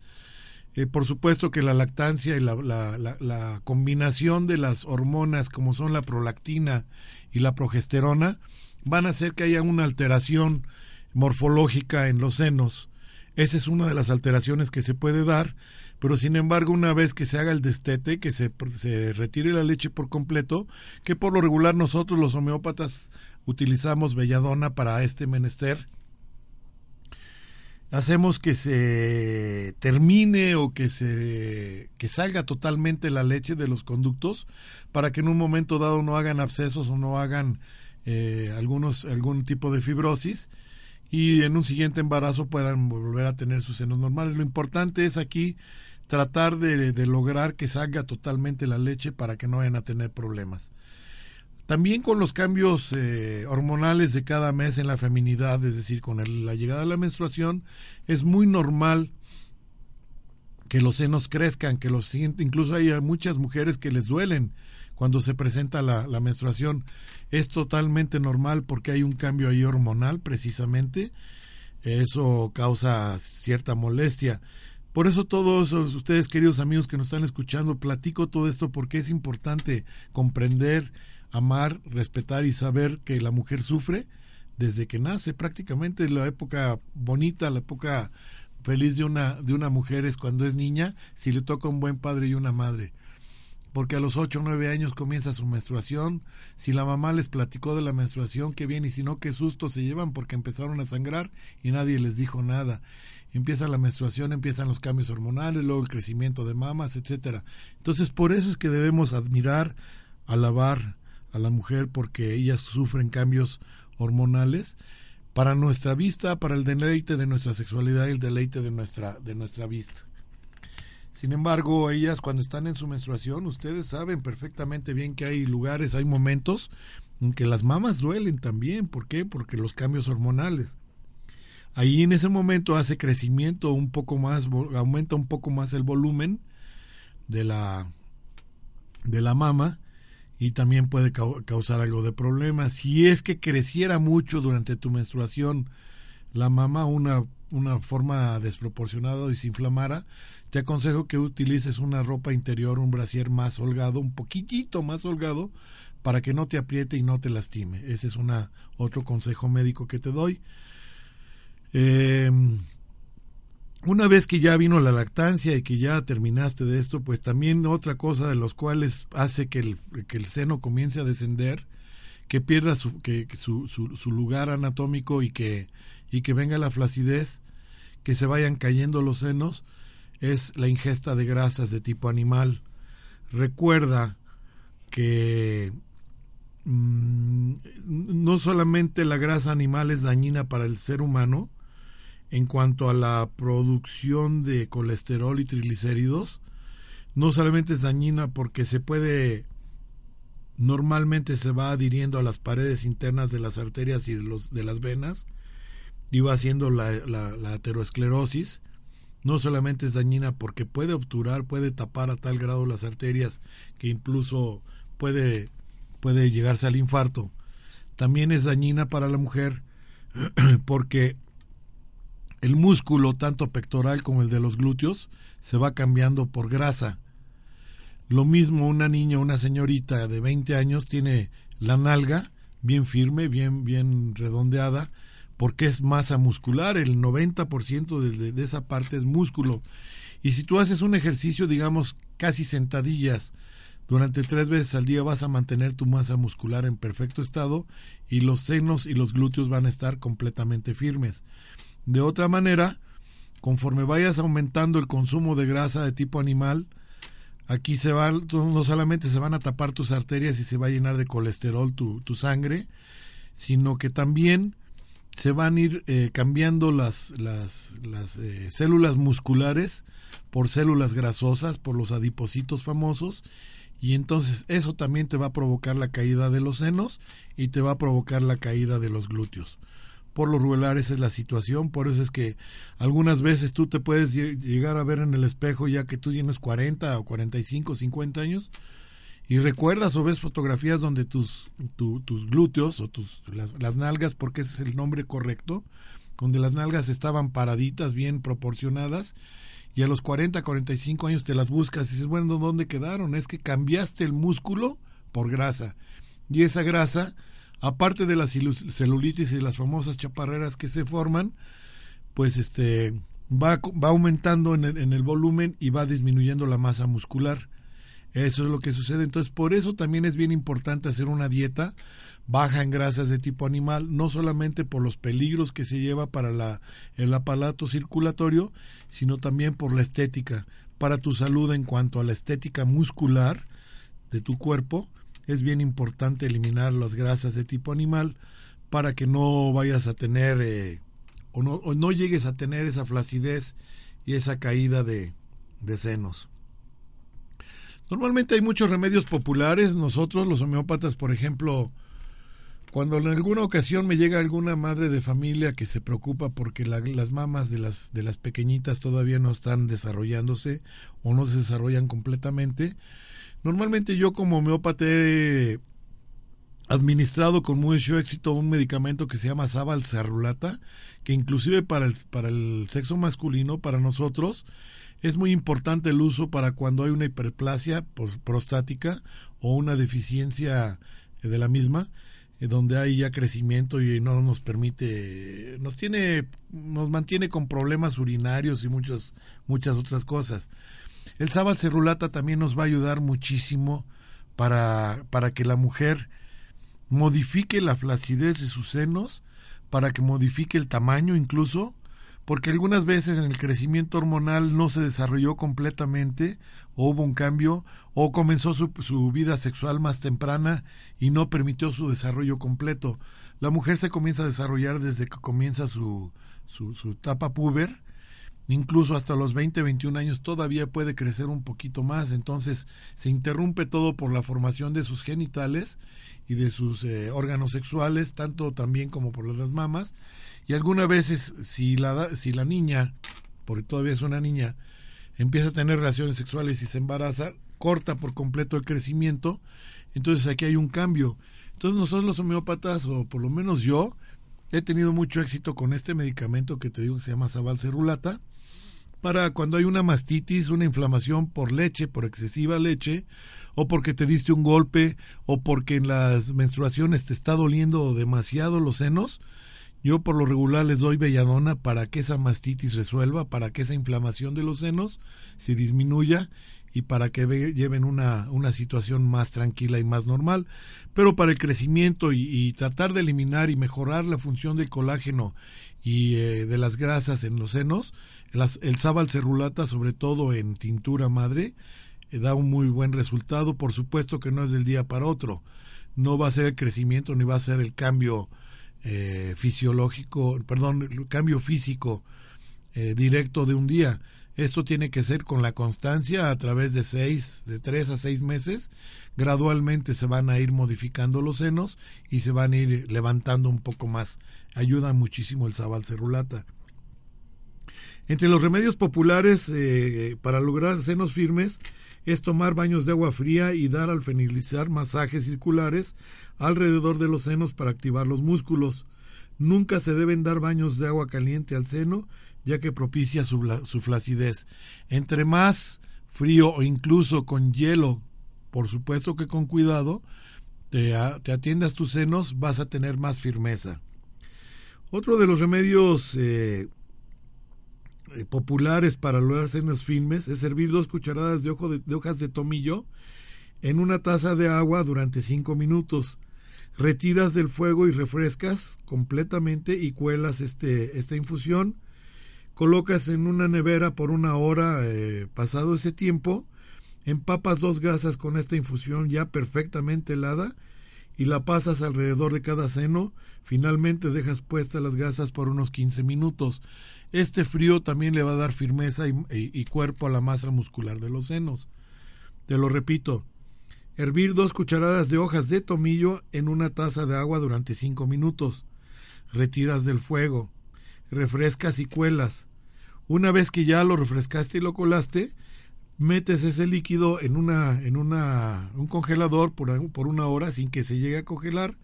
eh, por supuesto que la lactancia y la, la, la, combinación de las hormonas como son la prolactina y la progesterona van a hacer que haya una alteración morfológica en los senos. Esa es una de las alteraciones que se puede dar, pero sin embargo una vez que se haga el destete, que se, se retire la leche por completo, que por lo regular nosotros los homeópatas utilizamos belladona para este menester, hacemos que se termine o que se que salga totalmente la leche de los conductos para que en un momento dado no hagan abscesos o no hagan eh, algunos, algún tipo de fibrosis y en un siguiente embarazo puedan volver a tener sus senos normales. Lo importante es aquí tratar de, lograr que salga totalmente la leche para que no vayan a tener problemas. También con los cambios eh, hormonales de cada mes en la feminidad, es decir, con la llegada de la menstruación, es muy normal que los senos crezcan, que los incluso hay muchas mujeres que les duelen cuando se presenta la, la menstruación es totalmente normal porque hay un cambio ahí hormonal precisamente. Eso causa cierta molestia. Por eso todos ustedes, queridos amigos que nos están escuchando, platico todo esto porque es importante comprender, amar, respetar y saber que la mujer sufre desde que nace. Prácticamente la época bonita, la época feliz de una, de una mujer es cuando es niña, si le toca un buen padre y una madre porque a los 8 o 9 años comienza su menstruación. Si la mamá les platicó de la menstruación, qué bien, y si no, qué susto se llevan porque empezaron a sangrar y nadie les dijo nada. Empieza la menstruación, empiezan los cambios hormonales, luego el crecimiento de mamas, etcétera. Entonces, por eso es que debemos admirar, alabar a la mujer porque ellas sufren cambios hormonales para nuestra vista, para el deleite de nuestra sexualidad y el deleite de nuestra de nuestra vista. Sin embargo, ellas cuando están en su menstruación, ustedes saben perfectamente bien que hay lugares, hay momentos en que las mamas duelen también. ¿Por qué? Porque los cambios hormonales. Ahí en ese momento hace crecimiento un poco más, aumenta un poco más el volumen, de la de la mama y también puede causar algo de problema. Si es que creciera mucho durante tu menstruación la mama, una, una forma desproporcionada y se inflamara, te aconsejo que utilices una ropa interior, un brasier más holgado, un poquitito más holgado, para que no te apriete y no te lastime. Ese es una, otro consejo médico que te doy. Eh, una vez que ya vino la lactancia y que ya terminaste de esto, pues también otra cosa de los cuales hace que el, que el seno comience a descender, que pierda su, que, su, su, lugar anatómico y que, y que venga la flacidez, que se vayan cayendo los senos, es la ingesta de grasas de tipo animal. Recuerda que mm, no solamente la grasa animal es dañina para el ser humano, en cuanto a la producción de colesterol y triglicéridos, no solamente es dañina porque se puede normalmente se va adhiriendo a las paredes internas de las arterias y de, las venas y va haciendo la, la, aterosclerosis. No solamente es dañina porque puede obturar, puede tapar a tal grado las arterias que incluso puede, puede llegarse al infarto. También es dañina para la mujer porque el músculo, tanto pectoral como el de los glúteos, se va cambiando por grasa. Lo mismo una niña, una señorita de 20 años tiene la nalga bien firme, bien, bien redondeada, porque es masa muscular, el 90% de, de esa parte es músculo. Y si tú haces un ejercicio, digamos, casi sentadillas, durante tres veces al día vas a mantener tu masa muscular en perfecto estado y los senos y los glúteos van a estar completamente firmes. De otra manera, conforme vayas aumentando el consumo de grasa de tipo animal, aquí se va, no solamente se van a tapar tus arterias y se va a llenar de colesterol tu, tu sangre, sino que también se van a ir eh, cambiando las, las, las eh, células musculares por células grasosas, por los adipocitos famosos, y entonces eso también te va a provocar la caída de los senos y te va a provocar la caída de los glúteos por lo regular esa es la situación, por eso es que algunas veces tú te puedes llegar a ver en el espejo ya que tú tienes 40 o 45, 50 años y recuerdas o ves fotografías donde tus, tus glúteos o tus, las, las, nalgas, porque ese es el nombre correcto, donde las nalgas estaban paraditas, bien proporcionadas, y a los 40, 45 años te las buscas y dices, bueno, ¿dónde quedaron? Es que cambiaste el músculo por grasa. Y esa grasa aparte de la celulitis y las famosas chaparreras que se forman, pues este va, va aumentando en el, en el volumen y va disminuyendo la masa muscular. Eso es lo que sucede. Entonces, por eso también es bien importante hacer una dieta baja en grasas de tipo animal, no solamente por los peligros que se lleva para la, el aparato circulatorio, sino también por la estética, para tu salud en cuanto a la estética muscular de tu cuerpo es bien importante eliminar las grasas de tipo animal para que no vayas a tener eh, o, no, o, no, llegues a tener esa flacidez y esa caída de, de senos. Normalmente hay muchos remedios populares. Nosotros, los homeópatas, por ejemplo, cuando en alguna ocasión me llega alguna madre de familia que se preocupa porque la, las mamas de las, de las pequeñitas todavía no están desarrollándose o no se desarrollan completamente, Normalmente yo como homeópata he administrado con mucho éxito un medicamento que se llama Sabal Cerrulata, que inclusive para el, para el sexo masculino, para nosotros, es muy importante el uso para cuando hay una hiperplasia prostática o una deficiencia de la misma, donde hay ya crecimiento y no nos permite, nos tiene, nos mantiene con problemas urinarios y muchas, muchas otras cosas. El sábal cerulata también nos va a ayudar muchísimo para, para que la mujer modifique la flacidez de sus senos, para que modifique el tamaño incluso, porque algunas veces en el crecimiento hormonal no se desarrolló completamente, o hubo un cambio, o comenzó su, su, vida sexual más temprana y no permitió su desarrollo completo. La mujer se comienza a desarrollar desde que comienza su, su, su etapa puber, incluso hasta los 20, 21 años todavía puede crecer un poquito más, entonces se interrumpe todo por la formación de sus genitales y de sus eh, órganos sexuales, tanto también como por las mamas, y algunas veces si la, si la niña, porque todavía es una niña, empieza a tener relaciones sexuales y se embaraza, corta por completo el crecimiento, entonces aquí hay un cambio. Entonces nosotros los homeópatas, o por lo menos yo, he tenido mucho éxito con este medicamento que te digo que se llama Sabalcerulata, para cuando hay una mastitis, una inflamación por leche, por excesiva leche, o porque te diste un golpe, o porque en las menstruaciones te está doliendo demasiado los senos, yo por lo regular les doy belladona para que esa mastitis resuelva, para que esa inflamación de los senos se disminuya y para que lleven una, una situación más tranquila y más normal. Pero para el crecimiento y, tratar de eliminar y mejorar la función del colágeno y eh, de las grasas en los senos, el sábal cerulata, sobre todo en tintura madre, eh, da un muy buen resultado. Por supuesto que no es del día para otro. No va a ser el crecimiento ni va a ser el cambio eh, fisiológico, perdón, cambio físico eh, directo de un día. Esto tiene que ser con la constancia a través de seis, de tres a seis meses. Gradualmente se van a ir modificando los senos y se van a ir levantando un poco más. Ayuda muchísimo el sabal cerulata. Entre los remedios populares eh, para lograr senos firmes es tomar baños de agua fría y dar al fenilizar masajes circulares alrededor de los senos para activar los músculos. Nunca se deben dar baños de agua caliente al seno, ya que propicia su, su flacidez. Entre más frío o incluso con hielo, por supuesto que con cuidado, te, te atiendas tus senos, vas a tener más firmeza. Otro de los remedios eh, eh, populares para lograr senos firmes es servir dos cucharadas de, de, hojas de tomillo en una taza de agua durante cinco minutos. Retiras del fuego y refrescas completamente y cuelas este, esta infusión. Colocas en una nevera por una hora eh, pasado ese tiempo. Empapas dos gasas con esta infusión ya perfectamente helada y la pasas alrededor de cada seno. Finalmente dejas puestas las gasas por unos 15 minutos. Este frío también le va a dar firmeza y, cuerpo a la masa muscular de los senos. Te lo repito, hervir dos cucharadas de hojas de tomillo en una taza de agua durante 5 minutos. Retiras del fuego. Refrescas y cuelas. Una vez que ya lo refrescaste y lo colaste, metes ese líquido en una en una un congelador por, por una hora sin que se llegue a congelar.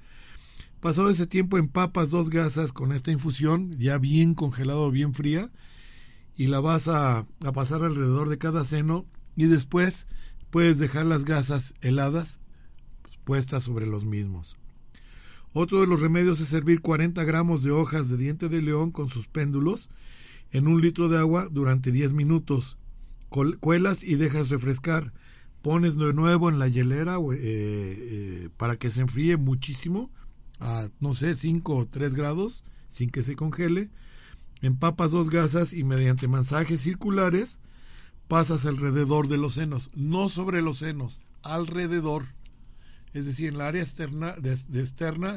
Pasado ese tiempo empapas dos gasas con esta infusión ya bien congelado, bien fría y la vas a, a pasar alrededor de cada seno y después puedes dejar las gasas heladas puestas sobre los mismos. Otro de los remedios es servir 40 gramos de hojas de diente de león con sus péndulos en un litro de agua durante 10 minutos cuelas y dejas refrescar. Pones de nuevo en la hielera eh, eh, para que se enfríe muchísimo, a no sé, 5 o 3 grados, sin que se congele. Empapas dos gasas y mediante masajes circulares pasas alrededor de los senos, no sobre los senos, alrededor. Es decir, en la área externa, de, externa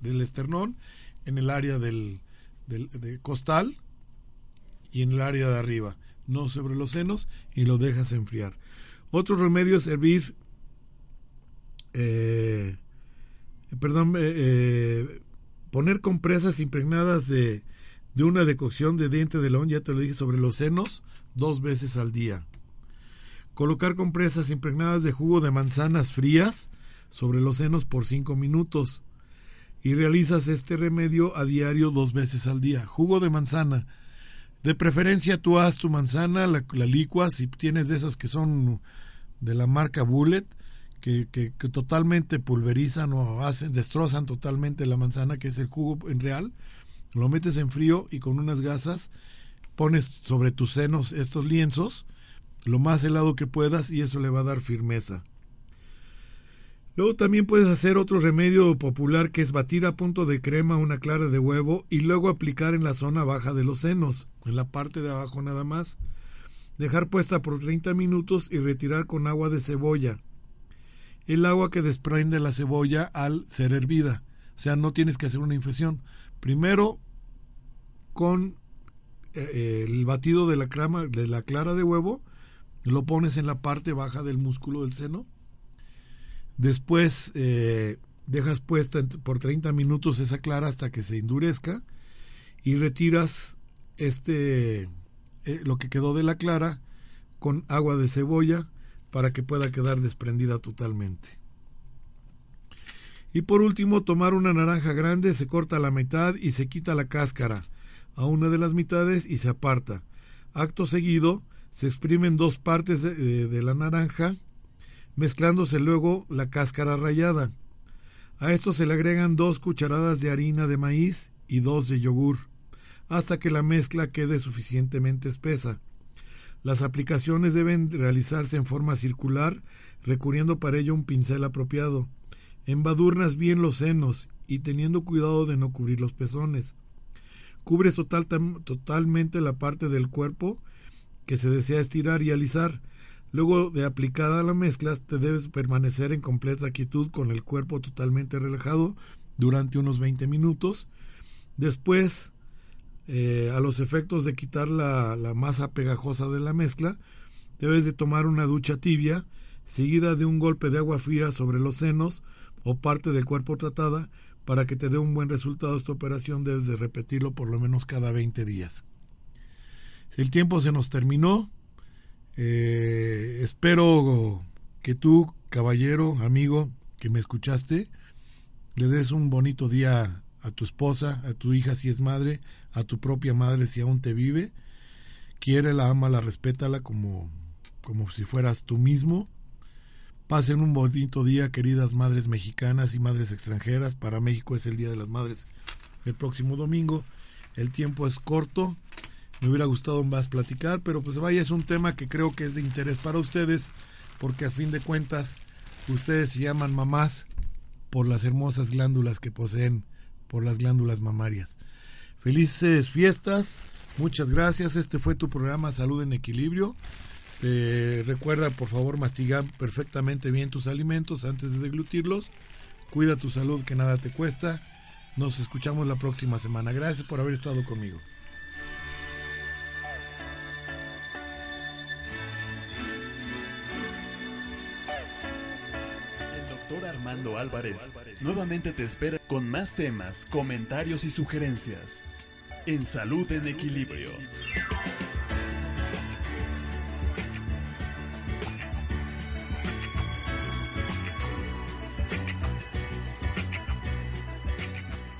del esternón, en el área del, del costal y en el área de arriba no sobre los senos, y lo dejas enfriar. Otro remedio es hervir, eh, perdón, eh, eh, poner compresas impregnadas de, de una decocción de diente de león, ya te lo dije, sobre los senos dos veces al día. Colocar compresas impregnadas de jugo de manzanas frías sobre los senos por cinco minutos. Y realizas este remedio a diario dos veces al día. Jugo de manzana de preferencia tú haz tu manzana, la, licuas, si tienes de esas que son de la marca Bullet, que, que, totalmente pulverizan o hacen, destrozan totalmente la manzana, que es el jugo en real, lo metes en frío y con unas gasas pones sobre tus senos estos lienzos, lo más helado que puedas y eso le va a dar firmeza. Luego también puedes hacer otro remedio popular que es batir a punto de crema una clara de huevo y luego aplicar en la zona baja de los senos, en la parte de abajo nada más. Dejar puesta por 30 minutos y retirar con agua de cebolla. El agua que desprende la cebolla al ser hervida. O sea, no tienes que hacer una infusión. Primero con eh, eh, el batido de la, de la clara de huevo, lo pones en la parte baja del músculo del seno Después eh, dejas puesta por 30 minutos esa clara hasta que se endurezca y retiras este eh, lo que quedó de la clara con agua de cebolla para que pueda quedar desprendida totalmente. Y por último, tomar una naranja grande, se corta la mitad y se quita la cáscara a una de las mitades y se aparta. Acto seguido, se exprimen dos partes de, de la naranja, mezclándose luego la cáscara rallada. A esto se le agregan dos cucharadas de harina de maíz y dos de yogur, hasta que la mezcla quede suficientemente espesa. Las aplicaciones deben realizarse en forma circular, recurriendo para ello un pincel apropiado. Embadurnas bien los senos y teniendo cuidado de no cubrir los pezones. Cubres total, totalmente la parte del cuerpo que se desea estirar y alisar. Luego de aplicada la mezcla, te debes permanecer en completa quietud con el cuerpo totalmente relajado durante unos 20 minutos. Después eh, a los efectos de quitar la, masa pegajosa de la mezcla, debes de tomar una ducha tibia, seguida de un golpe de agua fría sobre los senos o parte del cuerpo tratada, para que te dé un buen resultado esta operación debes de repetirlo por lo menos cada 20 días. El tiempo se nos terminó, eh, espero que tú, caballero, amigo, que me escuchaste, le des un bonito día a tu esposa, a tu hija si es madre, a tu propia madre si aún te vive. Quiérela, la respétala como, como si fueras tú mismo. Pasen un bonito día, queridas madres mexicanas y madres extranjeras. Para México es el Día de las Madres el próximo domingo. El tiempo es corto. Me hubiera gustado más platicar, pero pues vaya, es un tema que creo que es de interés para ustedes, porque a fin de cuentas ustedes se llaman mamás por las hermosas glándulas que poseen por las glándulas mamarias. Felices fiestas, muchas gracias. Este fue tu programa Salud en Equilibrio. recuerda, por favor, mastigar perfectamente bien tus alimentos antes de deglutirlos. Cuida tu salud, que nada te cuesta. Nos escuchamos la próxima semana. Gracias por haber estado conmigo. Álvarez nuevamente te espera con más temas, comentarios y sugerencias en Salud en Equilibrio.